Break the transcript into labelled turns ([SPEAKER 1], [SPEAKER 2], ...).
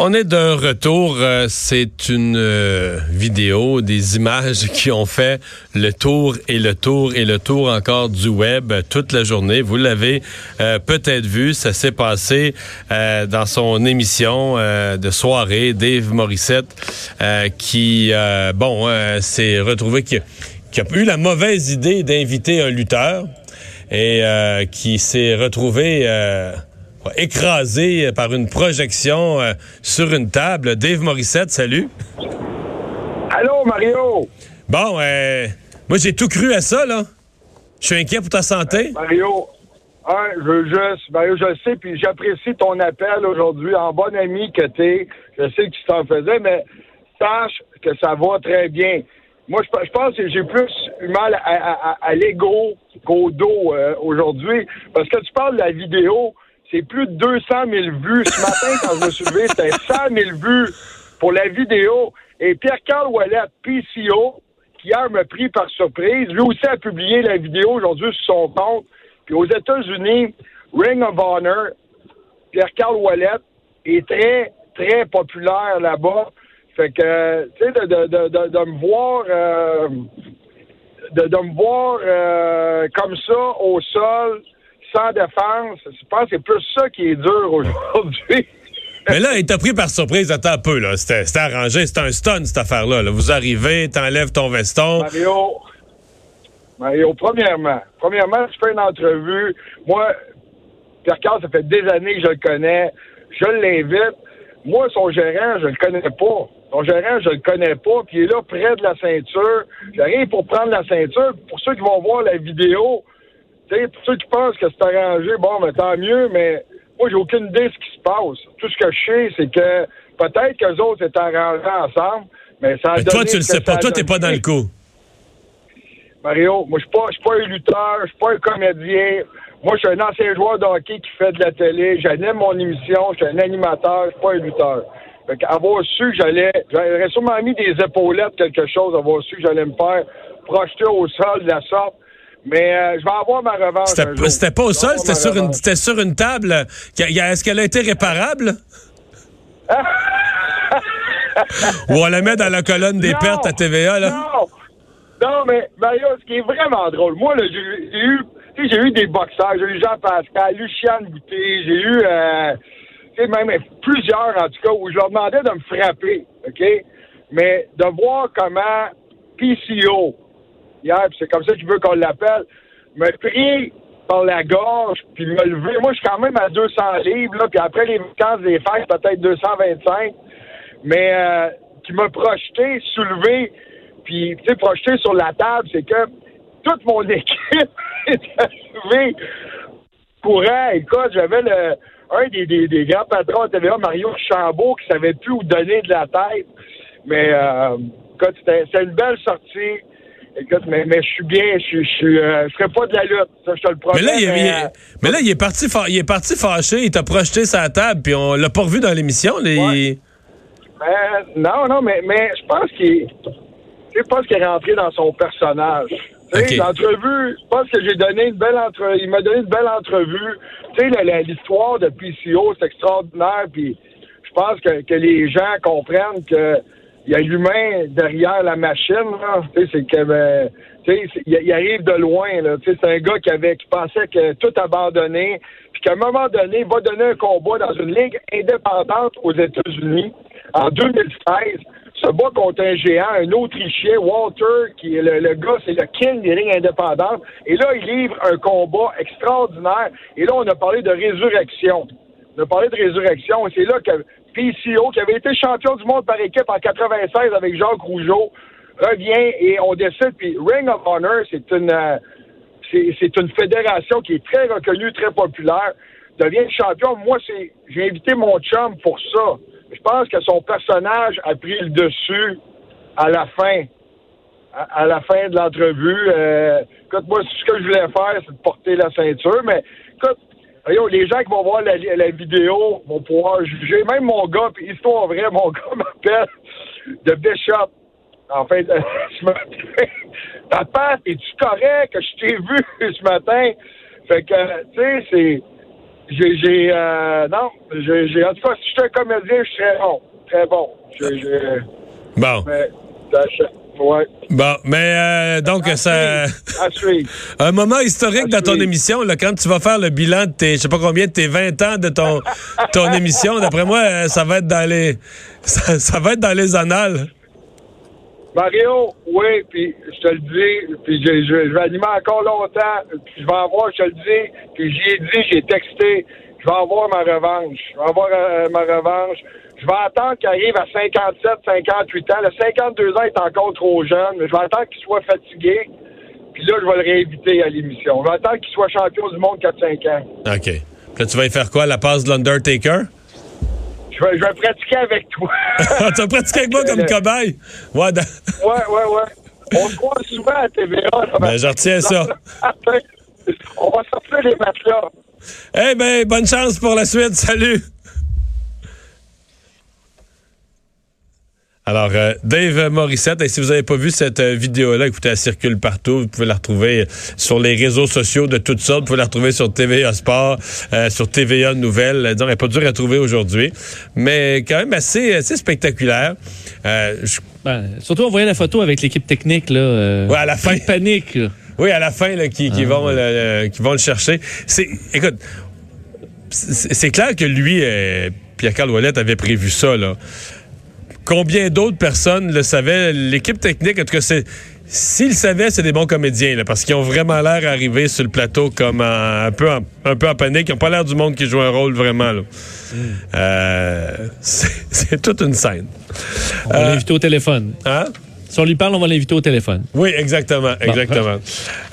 [SPEAKER 1] On est de retour. Euh, c'est une euh, vidéo, des images qui ont fait le tour et le tour et le tour encore du web toute la journée. Vous l'avez euh, peut-être vu. Ça s'est passé dans son émission de soirée, Dave Morissette, qui, bon, s'est retrouvé qui, qui, a eu la mauvaise idée d'inviter un lutteur et qui s'est retrouvé écrasé par une projection euh, sur une table. Dave Morissette, salut.
[SPEAKER 2] Allô, Mario?
[SPEAKER 1] Bon, euh, moi, j'ai tout cru à ça, là. Je suis inquiet pour ta santé.
[SPEAKER 2] Mario, je veux juste, Mario, je sais, puis j'apprécie ton appel aujourd'hui. En bon ami que t'es, je sais que tu t'en faisais, mais sache que ça va très bien. Moi, je, pense que j'ai plus eu mal à, l'ego qu'au dos euh, aujourd'hui. Parce que tu parles de la vidéo, c'est plus de 200 000 vues. Ce matin, quand je me suis levé, c'était 100 000 vues pour la vidéo. Et Pierre-Carl Wallet, PCO, qui hier m'a pris par surprise, lui aussi a publié la vidéo aujourd'hui sur son compte. Puis aux États-Unis, Ring of Honor, Pierre-Carl Wallet est très, très populaire là-bas. Fait que, tu sais, de, de, de, de, me voir... Euh, de, me voir euh, comme ça au sol, sans défense. Je pense que c'est plus ça qui est dur aujourd'hui.
[SPEAKER 1] Mais là, il t'a pris par surprise. Attends un peu, là. C'était arrangé. C'était un stun, cette affaire-là. Vous arrivez, t'enlèves ton veston.
[SPEAKER 2] Mario, Mario, premièrement, premièrement, tu fais une entrevue. Moi, Pierre Carl, ça fait des années que je le connais. Je l'invite. Moi, son gérant, je le connais pas. Son gérant, je le connais pas, puis il est là près de la ceinture. J'arrive pour prendre la ceinture. Pour ceux qui vont voir la vidéo, pour ceux qui pensent que c'est arrangé, bon, mais tant mieux, mais moi, j'ai aucune idée de ce qui se passe. Tout ce que je sais, c'est que peut-être qu'eux autres étaient arrangés ensemble, mais ça a
[SPEAKER 1] mais toi, tu le sais pas. Toi, t'es pas dans le coup.
[SPEAKER 2] Mario, moi, je suis pas, suis pas un lutteur, je suis pas un comédien. Moi, je suis un ancien joueur de hockey qui fait de la télé. J'anime mon émission, je suis un animateur, je suis pas un lutteur. Fait avoir su que j'allais, j'aurais sûrement mis des épaulettes, quelque chose, avoir su que j'allais me faire projeter au sol de la sorte. Mais euh, je vais avoir ma revanche.
[SPEAKER 1] C'était pas au sol, c'était sur, une, sur une table. Est-ce qu'elle a été réparable? Ou on la met dans la colonne des pertes à TVA, là?
[SPEAKER 2] Non! Non, mais Mario, ce qui est vraiment drôle, moi, j'ai eu, j'ai eu des boxeurs, j'ai eu Jean-Pascal, Luciane Boutet, j'ai eu, euh, même plusieurs, en tout cas, où je leur demandais de me frapper, OK? Mais de voir comment PCO, hier, puis c'est comme ça qu'il veut qu'on l'appelle, me pris par la gorge, puis me lever. Moi, je suis quand même à 200 livres, là, puis après les vacances des fêtes, peut-être 225, mais euh, qui m'a projeté, soulevé, puis, tu sais, projeté sur la table, c'est que toute mon équipe est arrivée courant. Écoute, j'avais le un des, des, grands patrons de TVA, Mario Chambault, qui savait plus où donner de la tête. Mais, euh, c'était une belle sortie. Écoute, mais, mais je suis bien, je je, euh, je ferai pas de la lutte, ça je te le promets.
[SPEAKER 1] Mais là, il, est, mais, là, il est parti, il est parti fâché, il t'a projeté sa table, puis on l'a pas revu dans l'émission. Les...
[SPEAKER 2] Ben, non, non, mais, mais je pense qu'il, je pense qu'il est rentré dans son personnage. Okay. L'entrevue, je pense que j'ai donné une belle entrevue. Il m'a donné une belle entrevue. Tu sais, l'histoire de PCO, c'est extraordinaire. Puis je pense que, que les gens comprennent que il y a l'humain derrière la machine. C'est que ben, il arrive de loin. C'est un gars qui avait qui pensait que tout abandonné, puis qu'à un moment donné, il va donner un combat dans une ligue indépendante aux États-Unis en 2016 se bat contre un géant, un Autrichien, Walter, qui est le, gars, c'est le king des lignes indépendantes. Et là, il livre un combat extraordinaire. Et là, on a parlé de résurrection. A parlé de résurrection. C'est là que PCO, qui avait été champion du monde par équipe en 96 avec Jacques Rougeau, revient et on décide. Puis Ring of Honor, c'est une euh, c'est une fédération qui est très reconnue, très populaire. Devient champion. Moi, c'est j'ai invité mon chum pour ça. Je pense que son personnage a pris le dessus à la fin. À, la fin de l'entrevue. Euh, écoute, moi, ce que je voulais faire, c'est de porter la ceinture, mais écoute, les gens qui vont voir la, vidéo vont pouvoir juger. Même mon gars, puis histoire vraie, mon gars m'appelle. de Bishop. En fait, ce matin. Papa, es-tu correct? Que je t'ai vu ce matin? Fait que, tu sais, c'est. J'ai. euh, non, j'ai. En tout cas, si j'étais un comédien, je serais bon. Très bon. J'ai-
[SPEAKER 1] Bon.
[SPEAKER 2] mais, ouais.
[SPEAKER 1] Bon, mais euh, donc,
[SPEAKER 2] À
[SPEAKER 1] ça.
[SPEAKER 2] suivre.
[SPEAKER 1] Un moment historique dans ton émission, là, quand tu vas faire le bilan de tes, je sais pas combien, de tes 20 ans de ton, ton émission, d'après moi, euh, ça va être dans les, ça, ça va être dans les annales.
[SPEAKER 2] Mario, oui, puis je te le dis, puis je, je, je vais animer encore longtemps, puis je vais avoir, je te le dis, puis j'y ai dit, j'ai texté, je vais avoir ma revanche. Je vais avoir euh, ma revanche. Je vais attendre qu'il arrive à 57, 58 ans. Le 52 ans est encore trop jeune, mais je vais attendre qu'il soit fatigué. Puis là, je vais le réinviter à l'émission. Je vais attendre qu'il soit champion du monde 4-5 ans.
[SPEAKER 1] OK. Puis là, tu vas y faire quoi, la passe de l'Undertaker?
[SPEAKER 2] Je vais, je vais pratiquer avec toi.
[SPEAKER 1] Tu vas pratiquer avec moi comme cobaye? Ouais, dans-
[SPEAKER 2] ouais, ouais, ouais. On se croise souvent à TVA. là.
[SPEAKER 1] Ben, je retiens ça.
[SPEAKER 2] On va sortir les matelas.
[SPEAKER 1] Eh ben, bonne chance pour la suite. Salut! Alors, euh, Dave Morissette, et si vous n'avez pas vu cette euh, vidéo-là, écoutez, elle circule partout. Vous pouvez la retrouver euh, sur les réseaux sociaux de toutes sortes. Vous pouvez la retrouver sur TVA Sport, euh, sur TVA Nouvelles. Euh, Disons, elle n'est pas dure à trouver aujourd'hui, mais quand même assez, assez spectaculaire. Euh, je-
[SPEAKER 3] Ben, surtout, on voyait la photo avec l'équipe technique, là.
[SPEAKER 1] Ouais, à la fin.
[SPEAKER 3] de panique, là.
[SPEAKER 1] Oui, à la fin, là, qui,
[SPEAKER 3] Ah,
[SPEAKER 1] qui vont, le, le- qui vont le chercher. C'est, écoute, c'est clair que lui, Pierre-Carl Ouellet avait prévu ça, là. Combien d'autres personnes le savaient? L'équipe technique, en tout cas, c'est. S'ils le savaient, c'est des bons comédiens, là, parce qu'ils ont vraiment l'air d'arriver sur le plateau comme en- un, peu en, un peu en panique. Ils n'ont pas l'air du monde qui joue un rôle vraiment. Là. Euh, c'est toute une scène.
[SPEAKER 3] On va l'inviter au téléphone.
[SPEAKER 1] Hein?
[SPEAKER 3] Si on lui parle, on va l'inviter au téléphone.
[SPEAKER 1] Oui, exactement, exactement. Euh,